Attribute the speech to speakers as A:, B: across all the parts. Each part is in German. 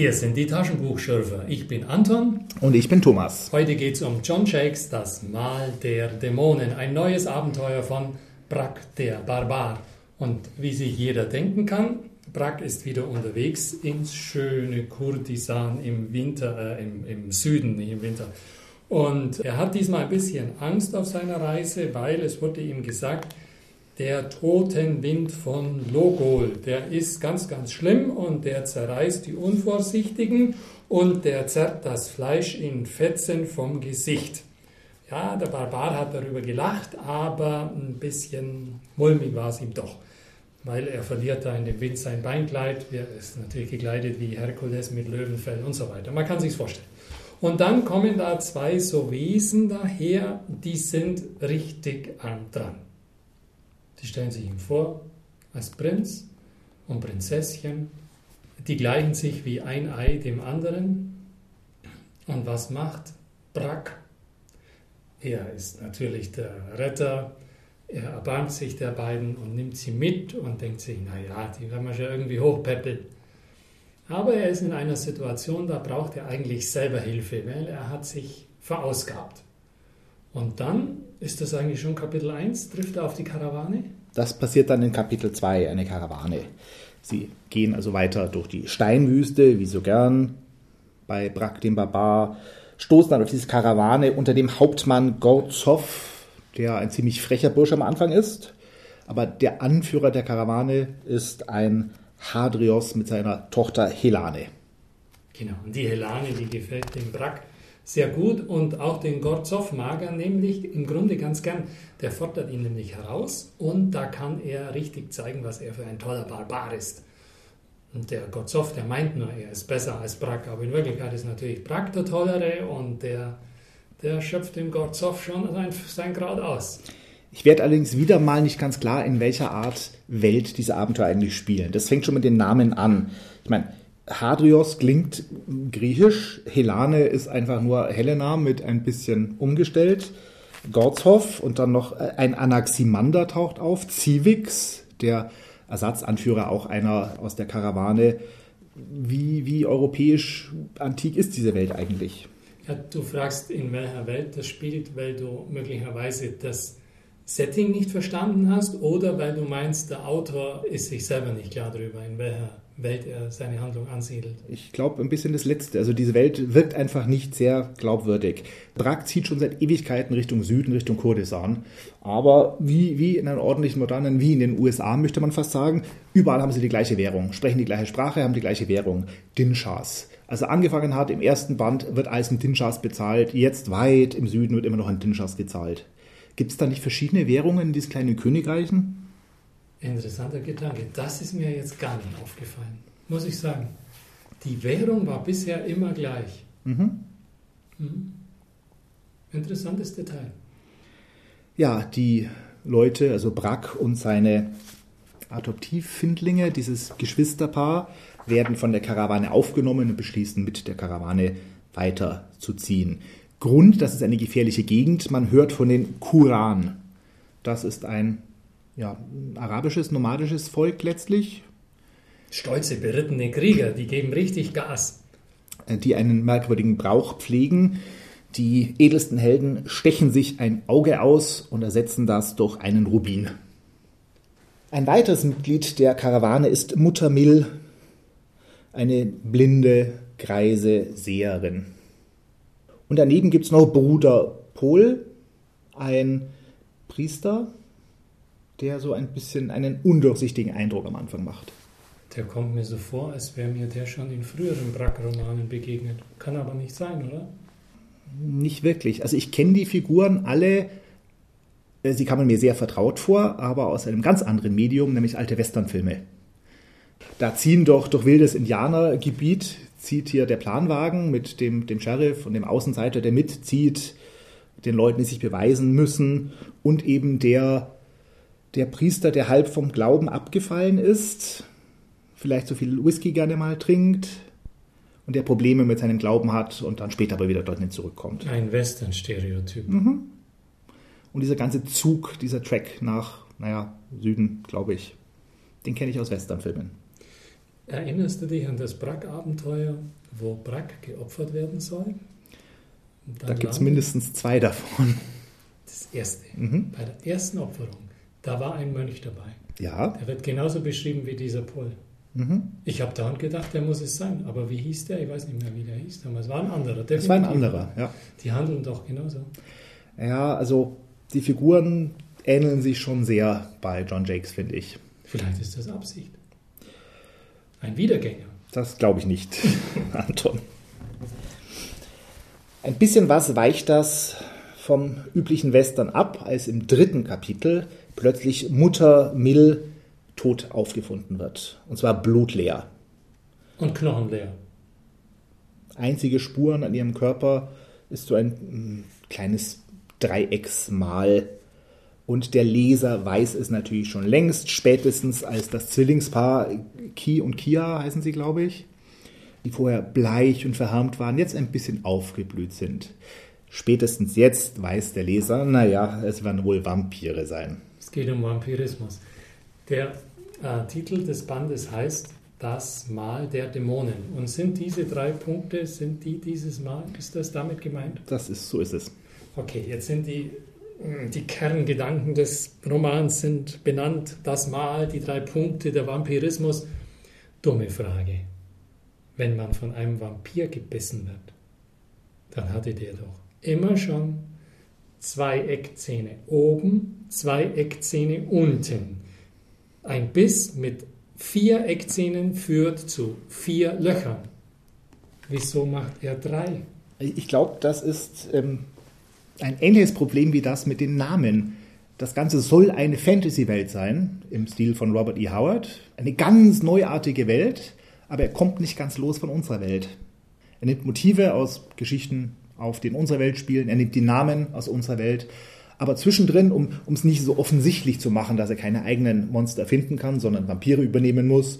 A: Hier sind die Taschenbuchschürfer. Ich bin Anton.
B: Und ich bin Thomas.
A: Heute geht es um John Shakes, das Mal der Dämonen. Ein neues Abenteuer von Brack, der Barbar. Und wie sich jeder denken kann, Brack ist wieder unterwegs ins schöne Kurdistan im Winter, äh, im, im Süden, nicht im Winter. Und er hat diesmal ein bisschen Angst auf seiner Reise, weil es wurde ihm gesagt, der Totenwind von Logol, der ist ganz, ganz schlimm und der zerreißt die Unvorsichtigen und der zerrt das Fleisch in Fetzen vom Gesicht. Ja, der Barbar hat darüber gelacht, aber ein bisschen mulmig war es ihm doch, weil er verliert da in dem Wind sein Beinkleid. Er ist natürlich gekleidet wie Herkules mit Löwenfell und so weiter. Man kann sich's vorstellen. Und dann kommen da zwei so Wesen daher, die sind richtig dran. Die stellen sich ihm vor als Prinz und Prinzesschen. Die gleichen sich wie ein Ei dem anderen. Und was macht Brack? Er ist natürlich der Retter. Er erbarmt sich der beiden und nimmt sie mit und denkt sich, naja, die werden wir schon irgendwie hochpäppeln. Aber er ist in einer Situation, da braucht er eigentlich selber Hilfe, weil er hat sich verausgabt. Und dann ist das eigentlich schon Kapitel 1, trifft er auf die Karawane?
B: Das passiert dann in Kapitel 2, eine Karawane. Sie gehen also weiter durch die Steinwüste, wie so gern, bei Brak dem Barbar, stoßen dann auf diese Karawane unter dem Hauptmann Gorzow, der ein ziemlich frecher Bursch am Anfang ist. Aber der Anführer der Karawane ist ein Hadrios mit seiner Tochter Helane.
A: Genau, und die Helane, die gefällt dem Brack sehr gut und auch den Gorzow mag er nämlich im Grunde ganz gern. Der fordert ihn nämlich heraus und da kann er richtig zeigen, was er für ein toller Barbar ist. Und der Gorzow, der meint nur, er ist besser als Brack, aber in Wirklichkeit ist natürlich Brack der Tollere und der, der schöpft dem Gorzow schon sein, sein Kraut aus.
B: Ich werde allerdings wieder mal nicht ganz klar, in welcher Art Welt diese Abenteuer eigentlich spielen. Das fängt schon mit den Namen an. Ich meine, Hadrios klingt griechisch, Helane ist einfach nur Helena mit ein bisschen umgestellt. Gorzhoff und dann noch ein Anaximander taucht auf, Civix, der Ersatzanführer auch einer aus der Karawane. Wie, wie europäisch antik ist diese Welt eigentlich?
A: Ja, du fragst, in welcher Welt das spielt, weil du möglicherweise das Setting nicht verstanden hast oder weil du meinst, der Autor ist sich selber nicht klar darüber, in welcher Welt er seine Handlung ansiedelt.
B: Ich glaube ein bisschen das Letzte. Also diese Welt wirkt einfach nicht sehr glaubwürdig. Brack zieht schon seit Ewigkeiten Richtung Süden, Richtung Kurdistan. Aber wie, wie in einem ordentlichen modernen, wie in den USA möchte man fast sagen, überall haben sie die gleiche Währung, sprechen die gleiche Sprache, haben die gleiche Währung. Dinshas. Also angefangen hat, im ersten Band wird alles mit Dinshas bezahlt, jetzt weit im Süden wird immer noch ein Dinshas gezahlt. Gibt es da nicht verschiedene Währungen in diesen kleinen Königreichen?
A: Interessanter Gedanke. Das ist mir jetzt gar nicht aufgefallen, muss ich sagen. Die Währung war bisher immer gleich. Mhm. Mhm. Interessantes Detail.
B: Ja, die Leute, also Brack und seine Adoptivfindlinge, dieses Geschwisterpaar, werden von der Karawane aufgenommen und beschließen, mit der Karawane weiterzuziehen. Grund, das ist eine gefährliche Gegend, man hört von den Kuran. Das ist ein ja, arabisches, nomadisches Volk letztlich.
A: Stolze, berittene Krieger, die geben richtig Gas.
B: Äh, die einen merkwürdigen Brauch pflegen. Die edelsten Helden stechen sich ein Auge aus und ersetzen das durch einen Rubin. Ein weiteres Mitglied der Karawane ist Mutter Mill, eine blinde, greise Seherin. Und daneben gibt es noch Bruder Pol, ein Priester, der so ein bisschen einen undurchsichtigen Eindruck am Anfang macht.
A: Der kommt mir so vor, als wäre mir der schon in früheren Brack-Romanen begegnet. Kann aber nicht sein, oder?
B: Nicht wirklich. Also ich kenne die Figuren alle, äh, sie kamen mir sehr vertraut vor, aber aus einem ganz anderen Medium, nämlich alte Westernfilme. Da ziehen doch durch wildes Indianergebiet, zieht hier der Planwagen mit dem, dem Sheriff und dem Außenseiter, der mitzieht, den Leuten, die sich beweisen müssen und eben der der Priester, der halb vom Glauben abgefallen ist, vielleicht so viel Whisky gerne mal trinkt und der Probleme mit seinem Glauben hat und dann später aber wieder dorthin zurückkommt.
A: Ein Western-Stereotyp. Mhm.
B: Und dieser ganze Zug, dieser Track nach, naja, Süden, glaube ich, den kenne ich aus Westernfilmen.
A: Erinnerst du dich an das Brack-Abenteuer, wo Brack geopfert werden soll?
B: Da gibt es mindestens zwei davon.
A: Das erste. Mhm. Bei der ersten Opferung, da war ein Mönch dabei.
B: Ja.
A: Der wird genauso beschrieben wie dieser Pol. Mhm. Ich habe daran gedacht, der muss es sein. Aber wie hieß der? Ich weiß nicht mehr, wie der hieß damals. War ein anderer.
B: Das war ein anderer, ja.
A: Die handeln doch genauso.
B: Ja, also die Figuren ähneln sich schon sehr bei John Jakes, finde ich.
A: Vielleicht ist das Absicht. Ein Wiedergänger.
B: Das glaube ich nicht, Anton. Ein bisschen was weicht das vom üblichen Western ab, als im dritten Kapitel plötzlich Mutter Mill tot aufgefunden wird. Und zwar blutleer.
A: Und knochenleer.
B: Einzige Spuren an ihrem Körper ist so ein mm, kleines Dreiecksmal und der Leser weiß es natürlich schon längst, spätestens als das Zwillingspaar Ki und Kia heißen sie, glaube ich, die vorher bleich und verharmt waren, jetzt ein bisschen aufgeblüht sind. Spätestens jetzt weiß der Leser, naja, es werden wohl Vampire sein.
A: Es geht um Vampirismus. Der äh, Titel des Bandes heißt Das Mal der Dämonen. Und sind diese drei Punkte, sind die dieses Mal? Ist das damit gemeint?
B: Das ist, so ist es.
A: Okay, jetzt sind die die Kerngedanken des Romans sind benannt, das Mal, die drei Punkte, der Vampirismus. Dumme Frage. Wenn man von einem Vampir gebissen wird, dann hatte der doch immer schon zwei Eckzähne oben, zwei Eckzähne unten. Ein Biss mit vier Eckzähnen führt zu vier Löchern. Wieso macht er drei?
B: Ich glaube, das ist ähm, ein ähnliches Problem wie das mit den Namen. Das Ganze soll eine Fantasy-Welt sein, im Stil von Robert E. Howard. Eine ganz neuartige Welt, aber er kommt nicht ganz los von unserer Welt. Er nimmt Motive aus Geschichten auf, die in unserer Welt spielen. Er nimmt die Namen aus unserer Welt. Aber zwischendrin, um es nicht so offensichtlich zu machen, dass er keine eigenen Monster finden kann, sondern Vampire übernehmen muss,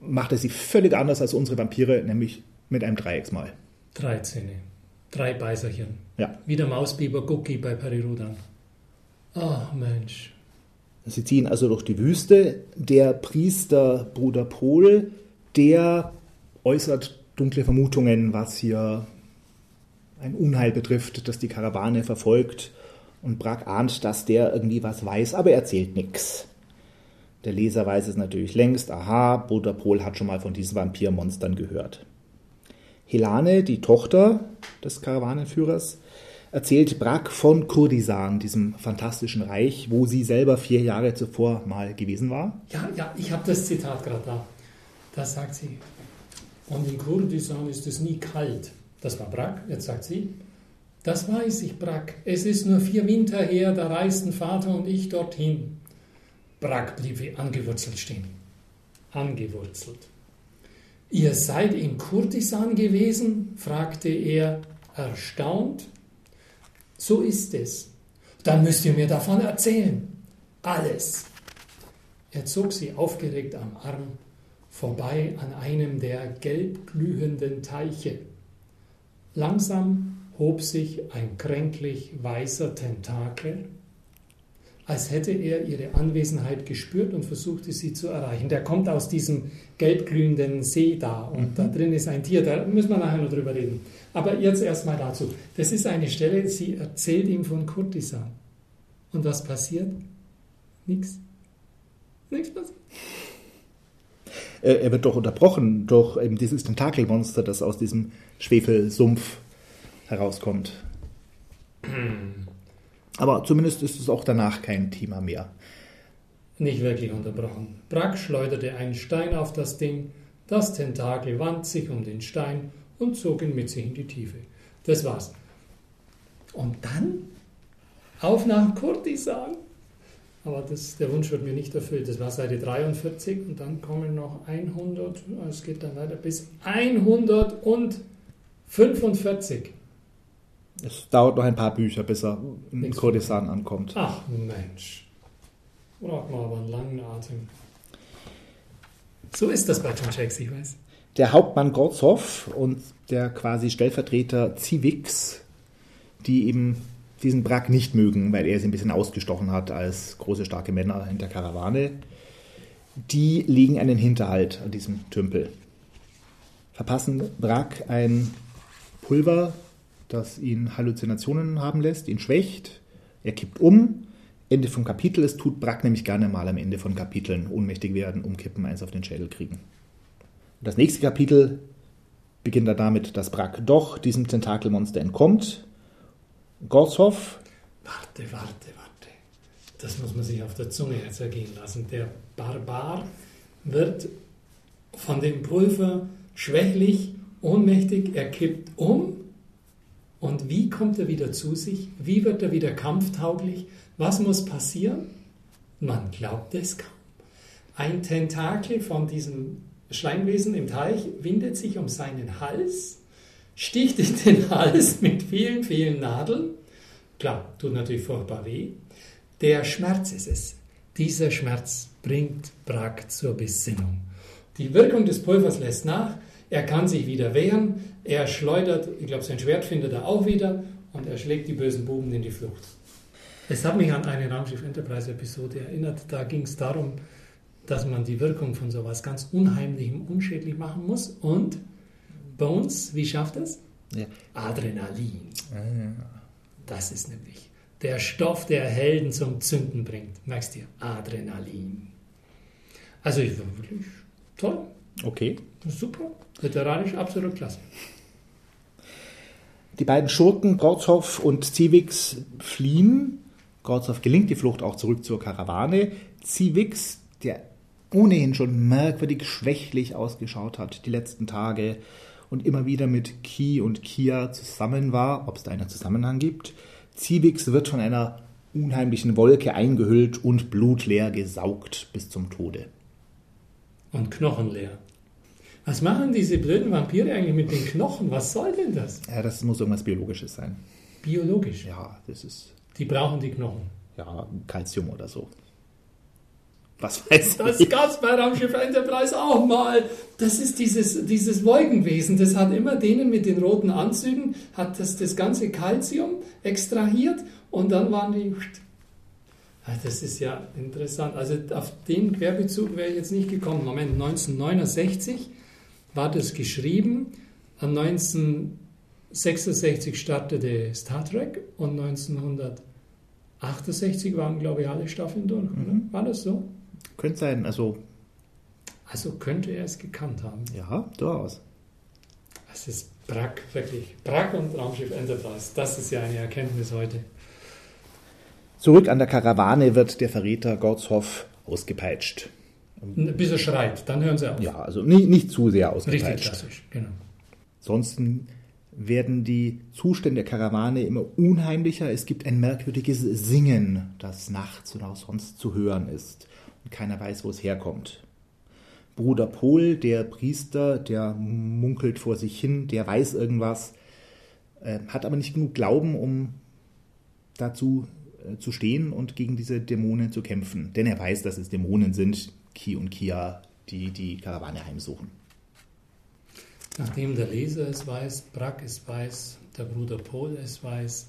B: macht er sie völlig anders als unsere Vampire, nämlich mit einem Dreiecksmal.
A: Drei Zähne. Drei Beißerchen.
B: Ja.
A: Wie der Mausbiber Gucki bei Parirudan. Ach Mensch.
B: Sie ziehen also durch die Wüste. Der Priester Bruder Pol, der äußert dunkle Vermutungen, was hier ein Unheil betrifft, das die Karawane verfolgt. Und Brack ahnt, dass der irgendwie was weiß, aber er erzählt nichts. Der Leser weiß es natürlich längst. Aha, Bruder Pol hat schon mal von diesen Vampirmonstern gehört. Helane, die Tochter des Karawanenführers, erzählt Brack von Kurdistan, diesem fantastischen Reich, wo sie selber vier Jahre zuvor mal gewesen war.
A: Ja, ja, ich habe das Zitat gerade da. Da sagt sie, und in Kurdistan ist es nie kalt. Das war Brack, jetzt sagt sie, das weiß ich, Brack. Es ist nur vier Winter her, da reisten Vater und ich dorthin. Brack blieb wie angewurzelt stehen. Angewurzelt. Ihr seid in Kurdistan gewesen? fragte er erstaunt. So ist es. Dann müsst ihr mir davon erzählen. Alles. Er zog sie aufgeregt am Arm vorbei an einem der gelb glühenden Teiche. Langsam hob sich ein kränklich weißer Tentakel als hätte er ihre Anwesenheit gespürt und versuchte sie zu erreichen. Der kommt aus diesem gelbglühenden See da und mhm. da drin ist ein Tier, da müssen wir nachher noch drüber reden. Aber jetzt erstmal dazu. Das ist eine Stelle, sie erzählt ihm von Kurtisan. Und was passiert? Nichts. Nichts passiert.
B: Er wird doch unterbrochen durch eben dieses Tentakelmonster, das aus diesem Schwefelsumpf herauskommt. Aber zumindest ist es auch danach kein Thema mehr.
A: Nicht wirklich unterbrochen. Brack schleuderte einen Stein auf das Ding, das Tentakel wand sich um den Stein und zog ihn mit sich in die Tiefe. Das war's. Und dann auf nach Kurtisan. Aber das, der Wunsch wird mir nicht erfüllt. Das war Seite 43 und dann kommen noch 100, es geht dann weiter bis 145.
B: Es dauert noch ein paar Bücher, bis er in Nichts Kurdistan ankommt.
A: Ach Mensch. Braucht man aber einen langen Atem. So ist das bei John Shakes, ich weiß.
B: Der Hauptmann Gorzow und der quasi Stellvertreter Zivix, die eben diesen Brack nicht mögen, weil er sie ein bisschen ausgestochen hat als große, starke Männer in der Karawane, die legen einen Hinterhalt an diesem Tümpel. Verpassen Brack ein Pulver, das ihn Halluzinationen haben lässt, ihn schwächt. Er kippt um. Ende vom Kapitel. Es tut Brack nämlich gerne mal am Ende von Kapiteln ohnmächtig werden, umkippen, eins auf den Schädel kriegen. Das nächste Kapitel beginnt er damit, dass Brack doch diesem Tentakelmonster entkommt. Gorshoff.
A: Warte, warte, warte. Das muss man sich auf der Zunge jetzt ergehen lassen. Der Barbar wird von dem Pulver schwächlich, ohnmächtig, er kippt um. Und wie kommt er wieder zu sich? Wie wird er wieder kampftauglich? Was muss passieren? Man glaubt es kaum. Ein Tentakel von diesem Schleimwesen im Teich windet sich um seinen Hals, sticht in den Hals mit vielen, vielen Nadeln. Klar, tut natürlich furchtbar weh. Der Schmerz ist es. Dieser Schmerz bringt Brack zur Besinnung. Die Wirkung des Pulvers lässt nach. Er kann sich wieder wehren. Er schleudert, ich glaube, sein Schwert findet er auch wieder und er schlägt die bösen Buben in die Flucht. Es hat mich an eine Raumschiff Enterprise Episode erinnert. Da ging es darum, dass man die Wirkung von sowas ganz Unheimlichem unschädlich machen muss. Und Bones, wie schafft das? Ja. Adrenalin. Ah, ja. Das ist nämlich der Stoff, der Helden zum Zünden bringt. Merkst du? Adrenalin. Also ich war wirklich toll.
B: Okay.
A: Super. Literarisch absolut klasse.
B: Die beiden Schurken, Gorzow und Zivix, fliehen. Gorzow gelingt die Flucht auch zurück zur Karawane. Zivix, der ohnehin schon merkwürdig schwächlich ausgeschaut hat die letzten Tage und immer wieder mit Ki und Kia zusammen war, ob es da einen Zusammenhang gibt. Zivix wird von einer unheimlichen Wolke eingehüllt und blutleer gesaugt bis zum Tode.
A: Und knochenleer. Was machen diese blöden Vampire eigentlich mit den Knochen? Was soll denn das?
B: Ja, das muss irgendwas Biologisches sein.
A: Biologisch?
B: Ja, das ist.
A: Die brauchen die Knochen.
B: Ja, Calcium oder so.
A: Was weiß das ich? Das gab es bei Raumschiff Enterprise auch mal. Das ist dieses, dieses Wolkenwesen. Das hat immer denen mit den roten Anzügen, hat das, das ganze Calcium extrahiert und dann waren die. Ah, das ist ja interessant. Also auf den Querbezug wäre ich jetzt nicht gekommen. Moment, 1969 war das geschrieben. 1966 startete Star Trek und 1968 waren, glaube ich, alle Staffeln durch. Mhm. War das so?
B: Könnte sein, also.
A: Also könnte er es gekannt haben.
B: Ja, durchaus.
A: Es ist Brack, wirklich. Brack und Raumschiff Enterprise. Das ist ja eine Erkenntnis heute.
B: Zurück an der Karawane wird der Verräter Gottshoff ausgepeitscht.
A: Bis er schreit, dann hören sie auf.
B: Ja, also nicht, nicht zu sehr ausgepeitscht.
A: Richtig klassisch, genau.
B: Ansonsten werden die Zustände der Karawane immer unheimlicher. Es gibt ein merkwürdiges Singen, das nachts oder auch sonst zu hören ist und keiner weiß, wo es herkommt. Bruder Pol, der Priester, der munkelt vor sich hin, der weiß irgendwas, äh, hat aber nicht genug Glauben, um dazu äh, zu stehen und gegen diese Dämonen zu kämpfen. Denn er weiß, dass es Dämonen sind, Ki und Kia, die die Karawane heimsuchen.
A: Nachdem der Leser es weiß, Brack es weiß, der Bruder Pol es weiß,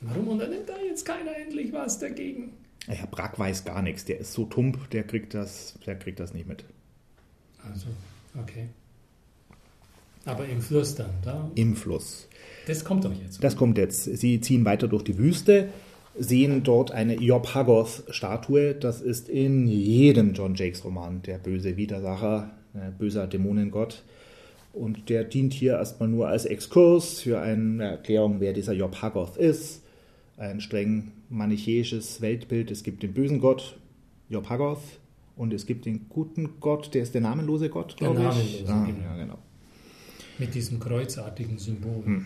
A: warum unternimmt da jetzt keiner endlich was dagegen?
B: Ja, Brack weiß gar nichts. Der ist so tump, der kriegt das, der kriegt das nicht mit.
A: Also, okay. Aber im Fluss dann, da?
B: Im Fluss.
A: Das kommt doch jetzt.
B: Das kommt jetzt. Sie ziehen weiter durch die Wüste, sehen dort eine Job Haggoth-Statue. Das ist in jedem John Jakes-Roman der böse Widersacher, ein böser Dämonengott. Und der dient hier erstmal nur als Exkurs für eine Erklärung, wer dieser Job Haggoth ist ein streng manichäisches Weltbild. Es gibt den bösen Gott, Job Haggoth, und es gibt den guten Gott, der ist der namenlose Gott,
A: glaube ich. Namenlose, ah, genau. Ja, genau. Mit diesem kreuzartigen Symbol. Hm.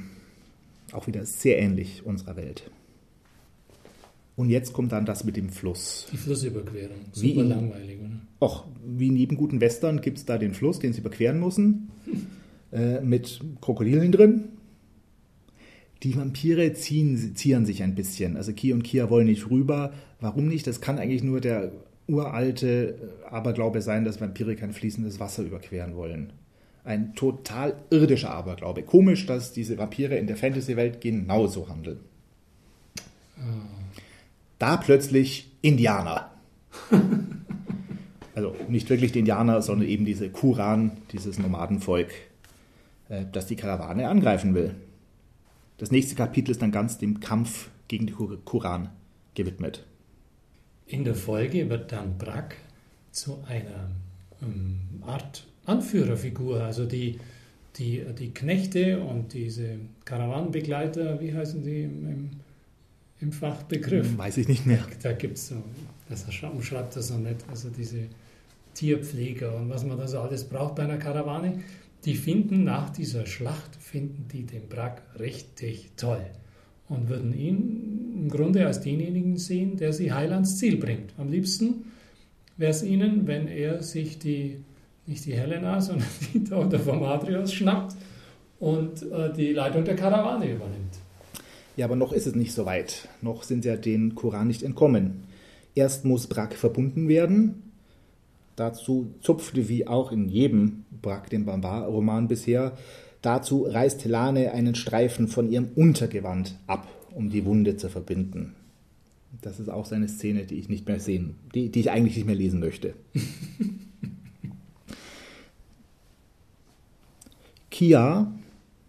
B: Auch wieder sehr ähnlich unserer Welt. Und jetzt kommt dann das mit dem Fluss.
A: Die Flussüberquerung. Super wie langweilig, oder?
B: Och, wie in jedem guten Western gibt es da den Fluss, den sie überqueren müssen. äh, mit Krokodilen drin, die Vampire ziehen, zieren sich ein bisschen. Also Ki und Kia wollen nicht rüber. Warum nicht? Das kann eigentlich nur der uralte Aberglaube sein, dass Vampire kein fließendes Wasser überqueren wollen. Ein total irdischer Aberglaube. Komisch, dass diese Vampire in der Fantasy-Welt genauso handeln. Da plötzlich Indianer. Also nicht wirklich die Indianer, sondern eben diese Kuran, dieses Nomadenvolk, äh, das die Karawane angreifen will. Das nächste Kapitel ist dann ganz dem Kampf gegen die Kuran gewidmet.
A: In der Folge wird dann Brack zu einer ähm, Art Anführerfigur, also die, die, die Knechte und diese Karawanenbegleiter, wie heißen die im, im, im Fachbegriff?
B: Weiß ich nicht mehr.
A: Da gibt es so, das umschreibt das so nett, also diese Tierpfleger und was man da so alles braucht bei einer Karawane, die finden nach dieser Schlacht, finden die den Brack richtig toll und würden ihn im Grunde als denjenigen sehen, der sie heil ans Ziel bringt. Am liebsten wäre es ihnen, wenn er sich die, nicht die Helena, sondern die Tochter vom Adrius schnappt und äh, die Leitung der Karawane übernimmt.
B: Ja, aber noch ist es nicht so weit. Noch sind sie ja den Koran nicht entkommen. Erst muss Brack verbunden werden. Dazu zupfte, wie auch in jedem Brack, dem Bambar-Roman bisher, Dazu reißt Helane einen Streifen von ihrem Untergewand ab, um die Wunde zu verbinden. Das ist auch seine Szene, die ich nicht mehr sehen, die, die ich eigentlich nicht mehr lesen möchte. Kia,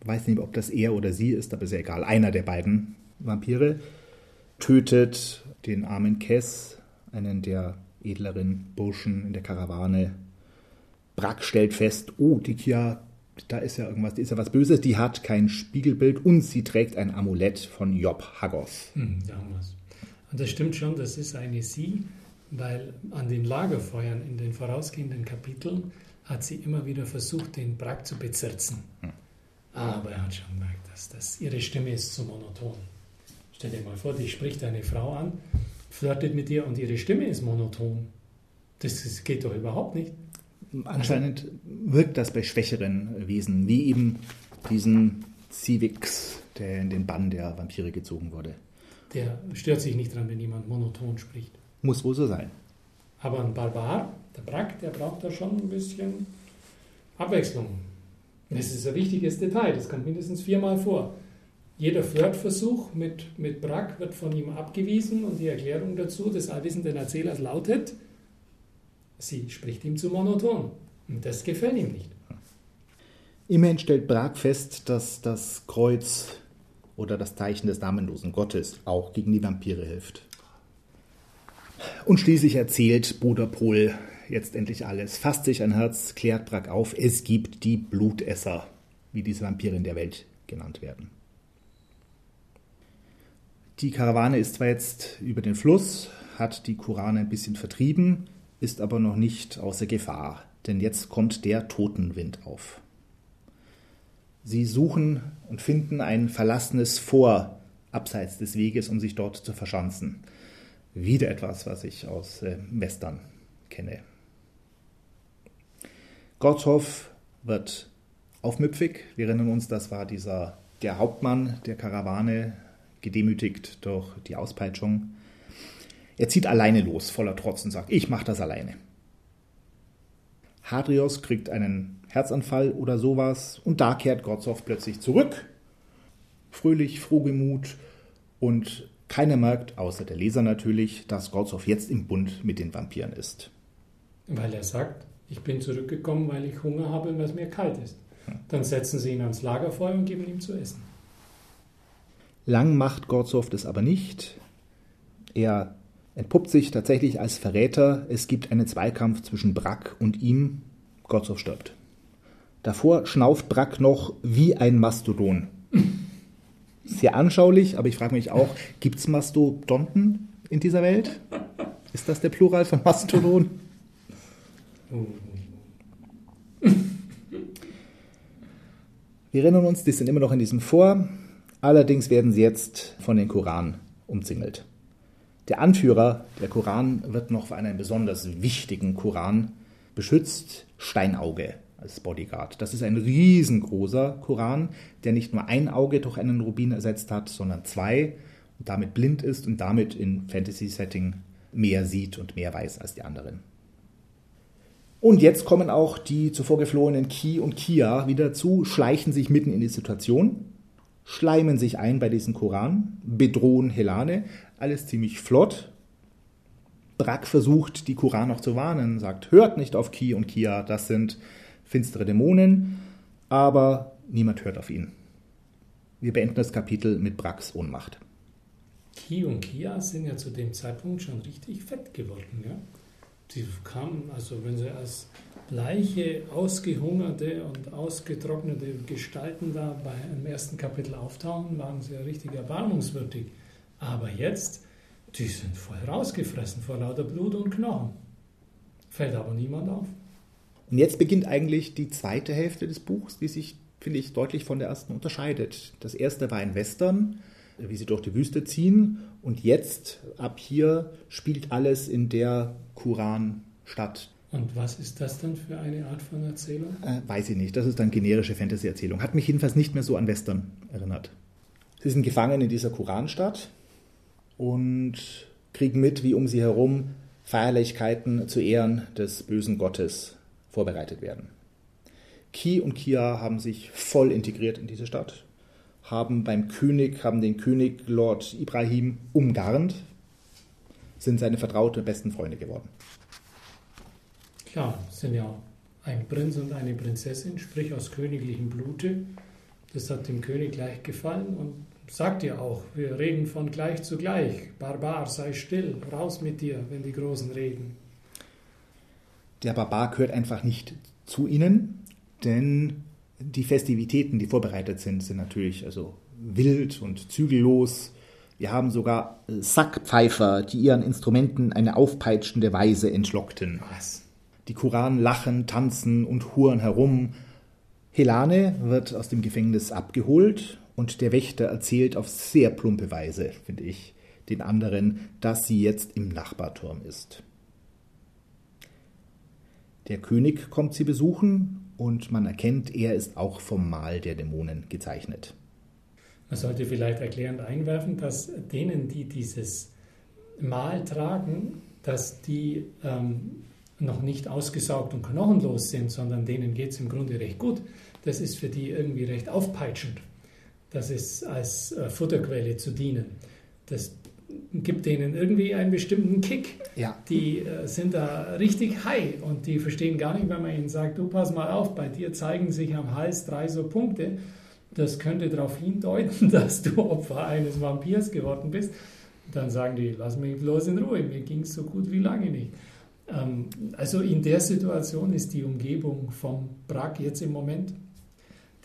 B: weiß nicht, ob das er oder sie ist, aber ist ja egal, einer der beiden Vampire, tötet den armen Kess, einen der edleren Burschen in der Karawane. Brack stellt fest, oh, die Kia da ist ja irgendwas, da ist ja was Böses, die hat kein Spiegelbild und sie trägt ein Amulett von Job Haggos.
A: Hm, damals. Und das stimmt schon, das ist eine Sie, weil an den Lagerfeuern in den vorausgehenden Kapiteln hat sie immer wieder versucht, den Brack zu bezirzen. Hm. Aber er hat schon gemerkt, dass das, ihre Stimme ist zu monoton. Stell dir mal vor, die spricht eine Frau an, flirtet mit ihr und ihre Stimme ist monoton. Das, das geht doch überhaupt nicht.
B: Anscheinend wirkt das bei schwächeren Wesen, wie eben diesen Civix, der in den Bann der Vampire gezogen wurde.
A: Der stört sich nicht dran, wenn jemand monoton spricht.
B: Muss wohl so sein.
A: Aber ein Barbar, der Brack, der braucht da schon ein bisschen Abwechslung. Das ist ein wichtiges Detail, das kommt mindestens viermal vor. Jeder Flirtversuch mit, mit Brack wird von ihm abgewiesen und die Erklärung dazu des allwissenden Erzählers lautet, Sie spricht ihm zu monoton. Und das gefällt ihm nicht.
B: Immerhin stellt Brag fest, dass das Kreuz oder das Zeichen des namenlosen Gottes auch gegen die Vampire hilft. Und schließlich erzählt Bruder Pol jetzt endlich alles, fasst sich ein Herz, klärt Brag auf, es gibt die Blutesser, wie diese Vampire in der Welt genannt werden. Die Karawane ist zwar jetzt über den Fluss, hat die Kurane ein bisschen vertrieben, ist aber noch nicht außer Gefahr, denn jetzt kommt der Totenwind auf. Sie suchen und finden ein verlassenes Vor abseits des Weges, um sich dort zu verschanzen. Wieder etwas, was ich aus äh, Western kenne. Gotthoff wird aufmüpfig. Wir erinnern uns, das war dieser der Hauptmann der Karawane, gedemütigt durch die Auspeitschung. Er zieht alleine los, voller Trotz und sagt, ich mache das alleine. Hadrios kriegt einen Herzanfall oder sowas und da kehrt Gotzow plötzlich zurück, fröhlich, frohgemut und keiner merkt, außer der Leser natürlich, dass Gotzow jetzt im Bund mit den Vampiren ist.
A: Weil er sagt, ich bin zurückgekommen, weil ich Hunger habe und weil es mir kalt ist. Dann setzen sie ihn ans Lagerfeuer und geben ihm zu essen.
B: Lang macht Gotzow das aber nicht. Er entpuppt sich tatsächlich als Verräter. Es gibt einen Zweikampf zwischen Brack und ihm. Gotzow stirbt. Davor schnauft Brack noch wie ein Mastodon. Sehr anschaulich, aber ich frage mich auch, gibt es Mastodonten in dieser Welt? Ist das der Plural von Mastodon? Wir erinnern uns, die sind immer noch in diesem Vor. Allerdings werden sie jetzt von den Koran umzingelt. Der Anführer der Koran wird noch für einen besonders wichtigen Koran beschützt, Steinauge als Bodyguard. Das ist ein riesengroßer Koran, der nicht nur ein Auge durch einen Rubin ersetzt hat, sondern zwei und damit blind ist und damit in Fantasy-Setting mehr sieht und mehr weiß als die anderen. Und jetzt kommen auch die zuvor geflohenen Ki und Kia wieder zu, schleichen sich mitten in die Situation, schleimen sich ein bei diesem Koran, bedrohen Helane, alles ziemlich flott. Brack versucht, die Kuran noch zu warnen, sagt, hört nicht auf Ki und Kia, das sind finstere Dämonen, aber niemand hört auf ihn. Wir beenden das Kapitel mit Bracks Ohnmacht.
A: Ki und Kia sind ja zu dem Zeitpunkt schon richtig fett geworden. Ja? Sie kamen, also wenn sie als bleiche, ausgehungerte und ausgetrocknete Gestalten da bei einem ersten Kapitel auftauchen, waren sie ja richtig erbarmungswürdig. Aber jetzt, die sind voll rausgefressen vor lauter Blut und Knochen. Fällt aber niemand auf.
B: Und jetzt beginnt eigentlich die zweite Hälfte des Buchs, die sich, finde ich, deutlich von der ersten unterscheidet. Das erste war ein Western, wie sie durch die Wüste ziehen. Und jetzt, ab hier, spielt alles in der Kuran-Stadt.
A: Und was ist das dann für eine Art von Erzählung?
B: Äh, weiß ich nicht. Das ist dann generische Fantasy-Erzählung. Hat mich jedenfalls nicht mehr so an Western erinnert. Sie sind gefangen in dieser Kuranstadt und kriegen mit, wie um sie herum Feierlichkeiten zu Ehren des bösen Gottes vorbereitet werden. Ki und Kia haben sich voll integriert in diese Stadt, haben beim König, haben den König Lord Ibrahim umgarnt, sind seine vertraute besten Freunde geworden.
A: Klar, sind ja ein Prinz und eine Prinzessin, sprich aus königlichem Blute. Das hat dem König gleich gefallen und sagt ja auch, wir reden von gleich zu gleich. Barbar, sei still, raus mit dir, wenn die Großen reden.
B: Der Barbar gehört einfach nicht zu ihnen, denn die Festivitäten, die vorbereitet sind, sind natürlich also wild und zügellos. Wir haben sogar Sackpfeifer, die ihren Instrumenten eine aufpeitschende Weise entlockten.
A: Was?
B: Die Kuran lachen, tanzen und huren herum. Helane wird aus dem Gefängnis abgeholt und der Wächter erzählt auf sehr plumpe Weise, finde ich, den anderen, dass sie jetzt im Nachbarturm ist. Der König kommt sie besuchen und man erkennt, er ist auch vom Mal der Dämonen gezeichnet.
A: Man sollte vielleicht erklärend einwerfen, dass denen, die dieses Mal tragen, dass die ähm, noch nicht ausgesaugt und knochenlos sind, sondern denen geht es im Grunde recht gut. Das ist für die irgendwie recht aufpeitschend. Das ist als äh, Futterquelle zu dienen. Das gibt denen irgendwie einen bestimmten Kick.
B: Ja.
A: Die äh, sind da richtig high und die verstehen gar nicht, wenn man ihnen sagt, du pass mal auf, bei dir zeigen sich am Hals drei so Punkte. Das könnte darauf hindeuten, dass du Opfer eines Vampirs geworden bist. Dann sagen die, lass mich bloß in Ruhe, mir ging es so gut wie lange nicht. Ähm, also in der Situation ist die Umgebung vom Brack jetzt im Moment,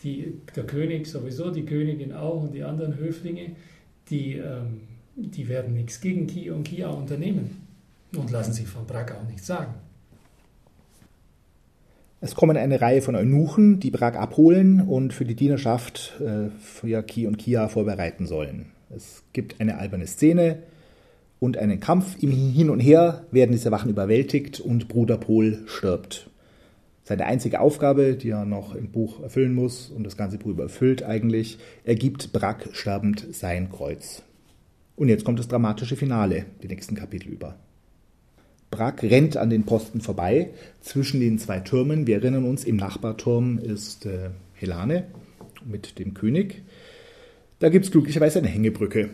A: die, der König sowieso, die Königin auch und die anderen Höflinge, die, ähm, die werden nichts gegen Kia und Kia unternehmen und lassen sich von Brack auch nichts sagen.
B: Es kommen eine Reihe von Eunuchen, die Brack abholen und für die Dienerschaft äh, für Ki und Kia vorbereiten sollen. Es gibt eine alberne Szene, und einen Kampf. Im Hin und Her werden diese Wachen überwältigt und Bruder Pol stirbt. Seine einzige Aufgabe, die er noch im Buch erfüllen muss und das ganze Buch überfüllt eigentlich, er gibt Brack sterbend sein Kreuz. Und jetzt kommt das dramatische Finale, die nächsten Kapitel über. Brack rennt an den Posten vorbei zwischen den zwei Türmen. Wir erinnern uns, im Nachbarturm ist äh, Helane mit dem König. Da gibt es glücklicherweise eine Hängebrücke.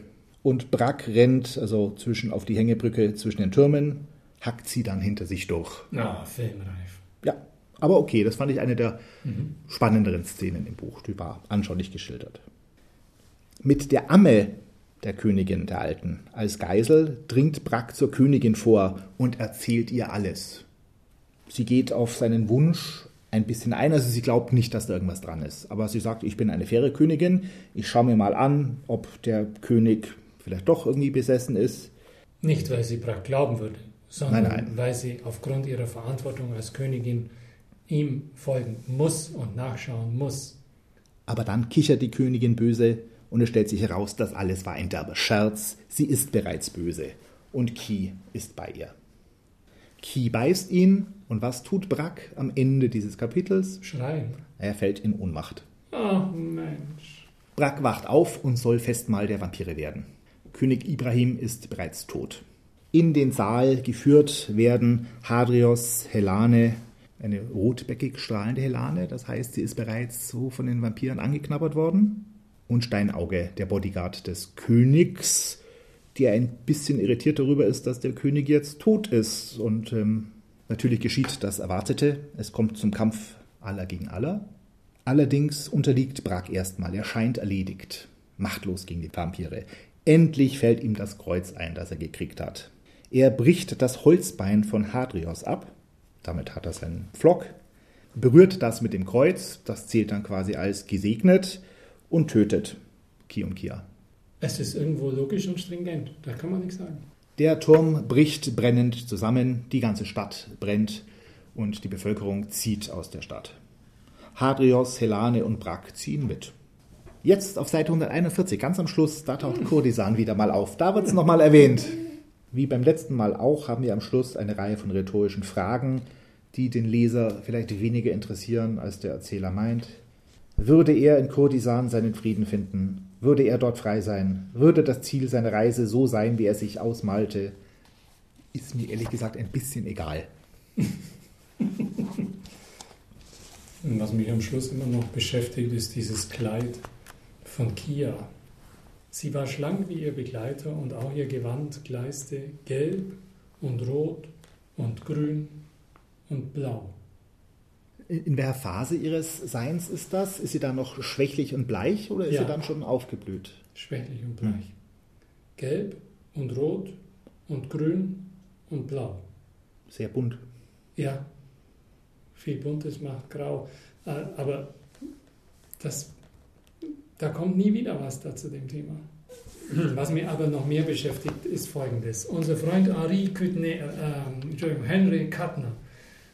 B: Und Brack rennt also zwischen, auf die Hängebrücke zwischen den Türmen, hackt sie dann hinter sich durch.
A: Ah, filmreif.
B: Ja, aber okay, das fand ich eine der mhm. spannenderen Szenen im Buch. Die war anschaulich geschildert. Mit der Amme der Königin der Alten als Geisel dringt Brack zur Königin vor und erzählt ihr alles. Sie geht auf seinen Wunsch ein bisschen ein, also sie glaubt nicht, dass da irgendwas dran ist. Aber sie sagt, ich bin eine faire Königin, ich schaue mir mal an, ob der König vielleicht doch irgendwie besessen ist.
A: Nicht, weil sie Brack glauben würde, sondern
B: nein, nein.
A: weil sie aufgrund ihrer Verantwortung als Königin ihm folgen muss und nachschauen muss.
B: Aber dann kichert die Königin böse und es stellt sich heraus, dass alles war ein derber Scherz. Sie ist bereits böse und Ki ist bei ihr. Ki beißt ihn und was tut Brack am Ende dieses Kapitels?
A: Schreien.
B: Er fällt in Ohnmacht.
A: Oh Mensch.
B: Brack wacht auf und soll Festmahl der Vampire werden. König Ibrahim ist bereits tot. In den Saal geführt werden Hadrios, Helane, eine rotbäckig strahlende Helane, das heißt, sie ist bereits so von den Vampiren angeknabbert worden, und Steinauge, der Bodyguard des Königs, die ein bisschen irritiert darüber ist, dass der König jetzt tot ist. Und ähm, natürlich geschieht das Erwartete. Es kommt zum Kampf aller gegen aller. Allerdings unterliegt Brack erstmal. Er scheint erledigt, machtlos gegen die Vampire. Endlich fällt ihm das Kreuz ein, das er gekriegt hat. Er bricht das Holzbein von Hadrios ab. Damit hat er seinen Pflock. Berührt das mit dem Kreuz. Das zählt dann quasi als gesegnet und tötet Ki und Kia.
A: Es ist irgendwo logisch und stringent, da kann man nichts sagen.
B: Der Turm bricht brennend zusammen, die ganze Stadt brennt und die Bevölkerung zieht aus der Stadt. Hadrios, Helane und Brack ziehen mit. Jetzt auf Seite 141, ganz am Schluss, da taucht Kurdisan wieder mal auf. Da wird es nochmal erwähnt. Wie beim letzten Mal auch haben wir am Schluss eine Reihe von rhetorischen Fragen, die den Leser vielleicht weniger interessieren, als der Erzähler meint. Würde er in Kurdisan seinen Frieden finden? Würde er dort frei sein? Würde das Ziel seiner Reise so sein, wie er sich ausmalte? Ist mir ehrlich gesagt ein bisschen egal.
A: Was mich am Schluss immer noch beschäftigt, ist dieses Kleid von Kia. Sie war schlank wie ihr Begleiter und auch ihr Gewand gleiste gelb und rot und grün und blau.
B: In welcher Phase ihres Seins ist das? Ist sie da noch schwächlich und bleich oder ist ja. sie dann schon aufgeblüht?
A: Schwächlich und bleich. Hm. Gelb und rot und grün und blau.
B: Sehr bunt.
A: Ja, viel Buntes macht grau. Äh, aber das, da kommt nie wieder was da zu dem Thema. Was mich aber noch mehr beschäftigt, ist folgendes. Unser Freund Henri Kütner, äh, Henry Kuttner,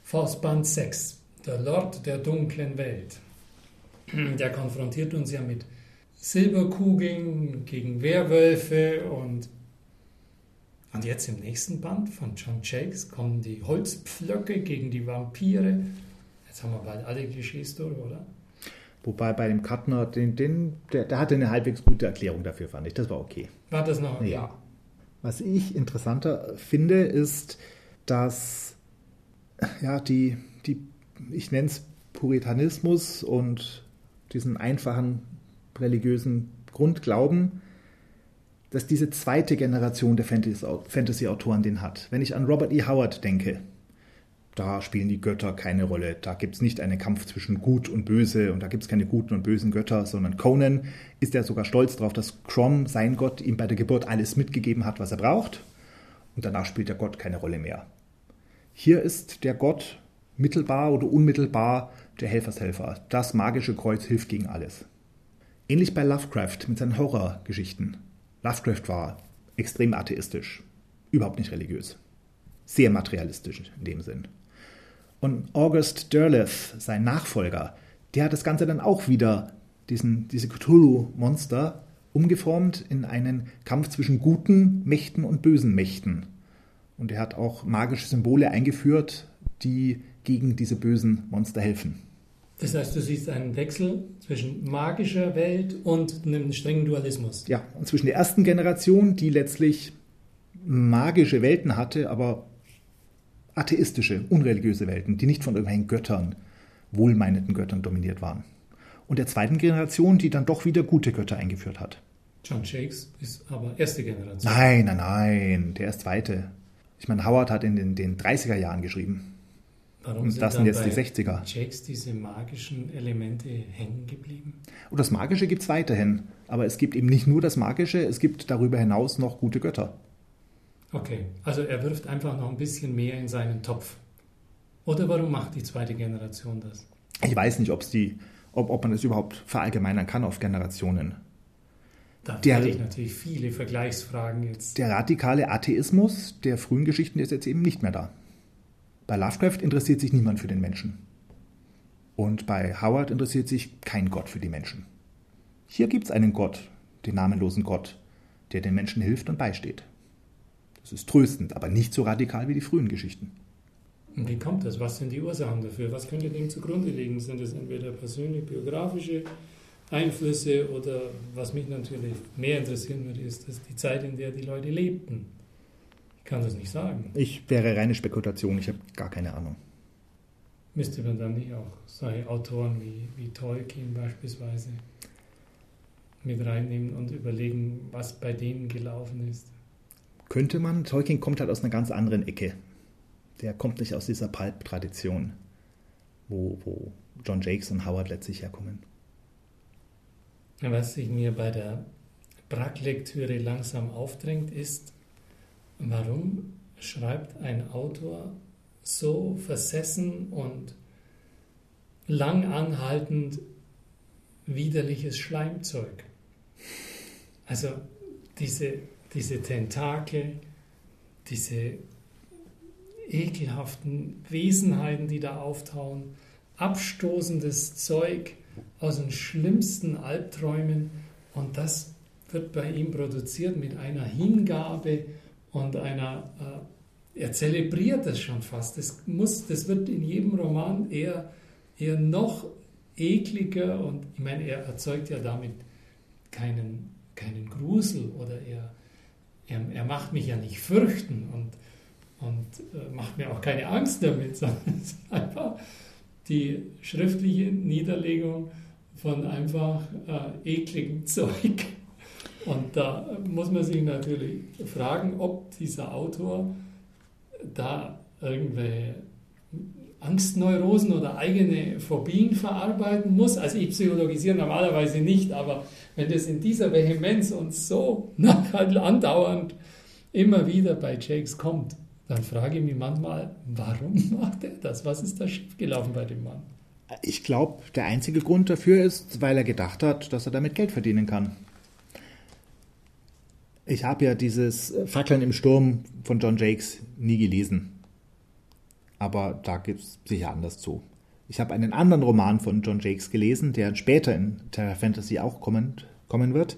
A: Faustband 6, der Lord der dunklen Welt, der konfrontiert uns ja mit Silberkugeln gegen Werwölfe und, und jetzt im nächsten Band von John Jakes kommen die Holzpflöcke gegen die Vampire. Jetzt haben wir bald alle Klischees durch, oder?
B: Wobei bei dem Kuttner, den, den, der, der hatte eine halbwegs gute Erklärung dafür, fand ich. Das war okay.
A: War das noch
B: okay? Ja. Was ich interessanter finde, ist, dass ja, die, die ich nenne es Puritanismus und diesen einfachen religiösen Grundglauben, dass diese zweite Generation der Fantasy-Autoren den hat. Wenn ich an Robert E. Howard denke, da spielen die Götter keine Rolle. Da gibt es nicht einen Kampf zwischen Gut und Böse und da gibt es keine guten und bösen Götter, sondern Conan ist ja sogar stolz darauf, dass Crom, sein Gott, ihm bei der Geburt alles mitgegeben hat, was er braucht. Und danach spielt der Gott keine Rolle mehr. Hier ist der Gott mittelbar oder unmittelbar der Helfershelfer. Das magische Kreuz hilft gegen alles. Ähnlich bei Lovecraft mit seinen Horrorgeschichten. Lovecraft war extrem atheistisch, überhaupt nicht religiös. Sehr materialistisch in dem Sinn. Und August Derleth, sein Nachfolger, der hat das Ganze dann auch wieder, diesen, diese Cthulhu-Monster, umgeformt in einen Kampf zwischen guten Mächten und bösen Mächten. Und er hat auch magische Symbole eingeführt, die gegen diese bösen Monster helfen.
A: Das heißt, du siehst einen Wechsel zwischen magischer Welt und einem strengen Dualismus.
B: Ja, und zwischen der ersten Generation, die letztlich magische Welten hatte, aber atheistische, unreligiöse Welten, die nicht von irgendwelchen Göttern, wohlmeinenden Göttern dominiert waren. Und der zweiten Generation, die dann doch wieder gute Götter eingeführt hat.
A: John Shakes ist aber erste Generation.
B: Nein, nein, nein, der ist zweite. Ich meine, Howard hat in den, den 30er Jahren geschrieben.
A: Warum und das sind jetzt die 60er. Jakes diese magischen Elemente hängen geblieben?
B: Und das Magische gibt es weiterhin. Aber es gibt eben nicht nur das Magische, es gibt darüber hinaus noch gute Götter.
A: Okay, also er wirft einfach noch ein bisschen mehr in seinen Topf. Oder warum macht die zweite Generation das?
B: Ich weiß nicht, die, ob, ob man das überhaupt verallgemeinern kann auf Generationen.
A: Da der, ich natürlich viele Vergleichsfragen jetzt.
B: Der radikale Atheismus der frühen Geschichten ist jetzt eben nicht mehr da. Bei Lovecraft interessiert sich niemand für den Menschen. Und bei Howard interessiert sich kein Gott für die Menschen. Hier gibt es einen Gott, den namenlosen Gott, der den Menschen hilft und beisteht. Das ist tröstend, aber nicht so radikal wie die frühen Geschichten.
A: Und wie kommt das? Was sind die Ursachen dafür? Was könnte dem zugrunde liegen? Sind es entweder persönlich biografische Einflüsse oder was mich natürlich mehr interessieren würde, ist dass die Zeit, in der die Leute lebten. Ich kann das nicht sagen.
B: Ich wäre reine Spekulation, ich habe gar keine Ahnung.
A: Müsste man dann nicht auch solche Autoren wie, wie Tolkien beispielsweise mit reinnehmen und überlegen, was bei denen gelaufen ist?
B: Könnte man. Tolkien kommt halt aus einer ganz anderen Ecke. Der kommt nicht aus dieser Pulp-Tradition, wo, wo John Jakes und Howard letztlich herkommen.
A: Was sich mir bei der Brack-Lektüre langsam aufdrängt, ist, warum schreibt ein Autor so versessen und lang anhaltend widerliches Schleimzeug? Also diese, diese Tentakel, diese ekelhaften Wesenheiten, die da auftauchen, abstoßendes Zeug aus den schlimmsten Albträumen und das wird bei ihm produziert mit einer Hingabe und einer, äh, er zelebriert das schon fast. Das, muss, das wird in jedem Roman eher, eher noch ekliger und ich meine, er erzeugt ja damit keinen, keinen Grusel oder er, er, er macht mich ja nicht fürchten und, und äh, macht mir auch keine Angst damit, sondern es ist einfach die schriftliche Niederlegung von einfach äh, ekligem Zeug. Und da muss man sich natürlich fragen, ob dieser Autor da irgendwelche Angstneurosen oder eigene Phobien verarbeiten muss. Also ich psychologisiere normalerweise nicht, aber wenn das in dieser Vehemenz und so andauernd immer wieder bei Jakes kommt, dann frage ich mich manchmal, warum macht er das? Was ist da schiefgelaufen bei dem Mann?
B: Ich glaube, der einzige Grund dafür ist, weil er gedacht hat, dass er damit Geld verdienen kann. Ich habe ja dieses Fackeln im Sturm von John Jakes nie gelesen. Aber da gibt es sicher anders zu. Ich habe einen anderen Roman von John Jakes gelesen, der später in Terra Fantasy auch kommen, kommen wird,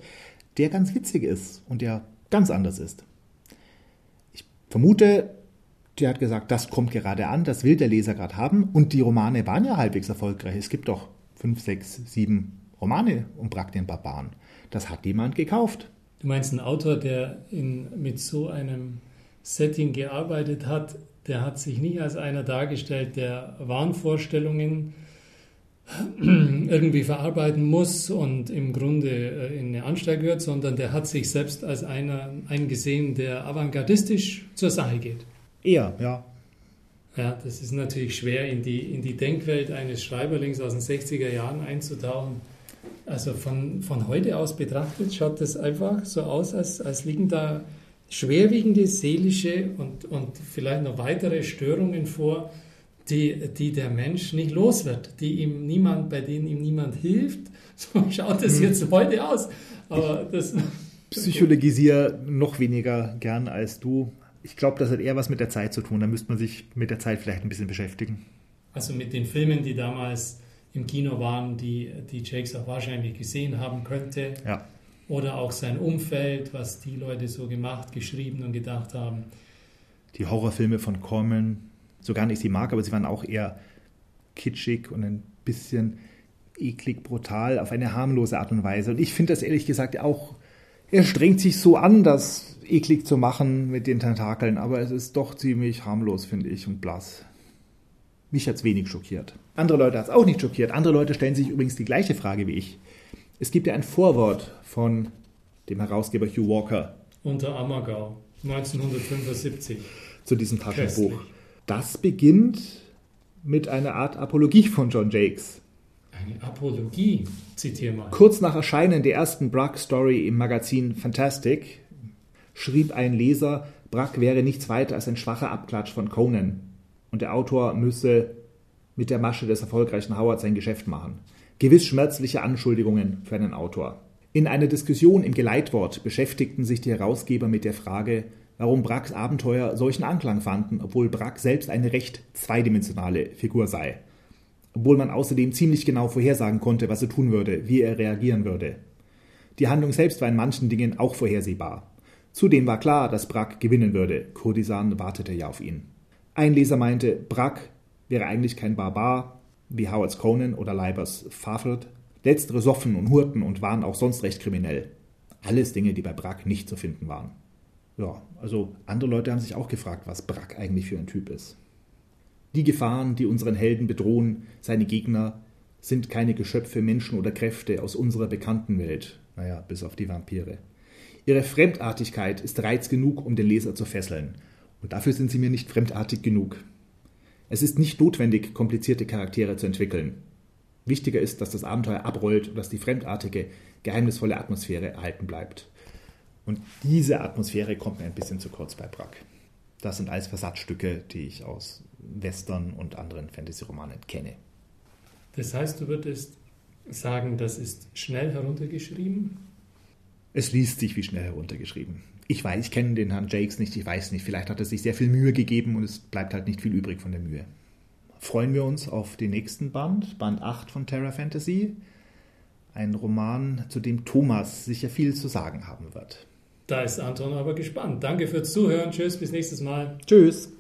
B: der ganz witzig ist und der ganz anders ist. Ich vermute, der hat gesagt, das kommt gerade an, das will der Leser gerade haben. Und die Romane waren ja halbwegs erfolgreich. Es gibt doch fünf, sechs, sieben Romane um Brack den Barbaren. Das hat jemand gekauft.
A: Du meinst ein Autor, der in, mit so einem Setting gearbeitet hat, der hat sich nicht als einer dargestellt, der Wahnvorstellungen irgendwie verarbeiten muss und im Grunde äh, in eine Anstalt gehört, sondern der hat sich selbst als einer eingesehen, der avantgardistisch zur Sache geht.
B: Eher, ja.
A: Ja, das ist natürlich schwer, in die, in die Denkwelt eines Schreiberlings aus den 60er Jahren einzutauchen. Also von, von heute aus betrachtet schaut das einfach so aus, als, als liegen da schwerwiegende seelische und, und vielleicht noch weitere Störungen vor, die, die der Mensch nicht los wird, die ihm niemand, bei denen ihm niemand hilft. So schaut das hm. jetzt heute aus. Aber das
B: psychologisiere noch weniger gern als du. Ich glaube, das hat eher was mit der Zeit zu tun. Da müsste man sich mit der Zeit vielleicht ein bisschen beschäftigen.
A: Also mit den Filmen, die damals im Kino waren, die, die Jakes auch wahrscheinlich gesehen haben könnte.
B: Ja.
A: Oder auch sein Umfeld, was die Leute so gemacht, geschrieben und gedacht haben.
B: Die Horrorfilme von Corman, so gar nicht sie mag, aber sie waren auch eher kitschig und ein bisschen eklig, brutal, auf eine harmlose Art und Weise. Und ich finde das ehrlich gesagt auch, er strengt sich so an, das eklig zu machen mit den Tentakeln, aber es ist doch ziemlich harmlos, finde ich, und blass. Mich hat es wenig schockiert. Andere Leute hat es auch nicht schockiert. Andere Leute stellen sich übrigens die gleiche Frage wie ich. Es gibt ja ein Vorwort von dem Herausgeber Hugh Walker.
A: Unter Ammergau, 1975.
B: Zu diesem Taschenbuch. Köstlich. Das beginnt mit einer Art Apologie von John Jakes.
A: Eine Apologie? Zitiere mal.
B: Kurz nach Erscheinen der ersten Brack-Story im Magazin Fantastic schrieb ein Leser, Brack wäre nichts weiter als ein schwacher Abklatsch von Conan und der Autor müsse mit der Masche des erfolgreichen Howard sein Geschäft machen. Gewiss schmerzliche Anschuldigungen für einen Autor. In einer Diskussion im Geleitwort beschäftigten sich die Herausgeber mit der Frage, warum Bracks Abenteuer solchen Anklang fanden, obwohl Brack selbst eine recht zweidimensionale Figur sei. Obwohl man außerdem ziemlich genau vorhersagen konnte, was er tun würde, wie er reagieren würde. Die Handlung selbst war in manchen Dingen auch vorhersehbar. Zudem war klar, dass Brack gewinnen würde. Kurdisan wartete ja auf ihn. Ein Leser meinte, Brack wäre eigentlich kein Barbar, wie Howards Conan oder Leibers Fafelt. Letztere soffen und hurten und waren auch sonst recht kriminell. Alles Dinge, die bei Brack nicht zu finden waren. Ja, also andere Leute haben sich auch gefragt, was Brack eigentlich für ein Typ ist. Die Gefahren, die unseren Helden bedrohen, seine Gegner, sind keine Geschöpfe, Menschen oder Kräfte aus unserer bekannten Welt. Naja, bis auf die Vampire. Ihre Fremdartigkeit ist Reiz genug, um den Leser zu fesseln. Und dafür sind Sie mir nicht fremdartig genug. Es ist nicht notwendig, komplizierte Charaktere zu entwickeln. Wichtiger ist, dass das Abenteuer abrollt und dass die fremdartige, geheimnisvolle Atmosphäre erhalten bleibt. Und diese Atmosphäre kommt mir ein bisschen zu kurz bei Brack. Das sind alles Versatzstücke, die ich aus Western und anderen Fantasy-Romanen kenne.
A: Das heißt, du würdest sagen, das ist schnell heruntergeschrieben?
B: Es liest sich wie schnell heruntergeschrieben. Ich weiß, ich kenne den Herrn Jakes nicht, ich weiß nicht, vielleicht hat er sich sehr viel Mühe gegeben und es bleibt halt nicht viel übrig von der Mühe. Freuen wir uns auf den nächsten Band, Band 8 von Terra Fantasy. Ein Roman, zu dem Thomas sicher viel zu sagen haben wird.
A: Da ist Anton aber gespannt. Danke fürs Zuhören. Tschüss, bis nächstes Mal.
B: Tschüss.